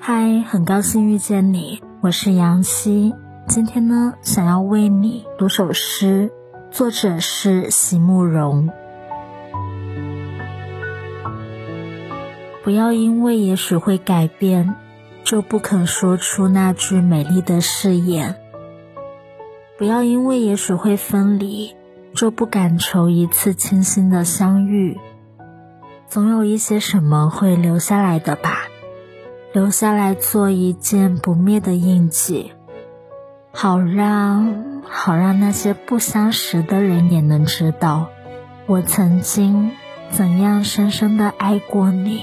嗨，很高兴遇见你，我是杨希。今天呢，想要为你读首诗，作者是席慕容。不要因为也许会改变，就不肯说出那句美丽的誓言；不要因为也许会分离，就不敢求一次倾心的相遇。总有一些什么会留下来的吧。留下来做一件不灭的印记，好让好让那些不相识的人也能知道，我曾经怎样深深的爱过你。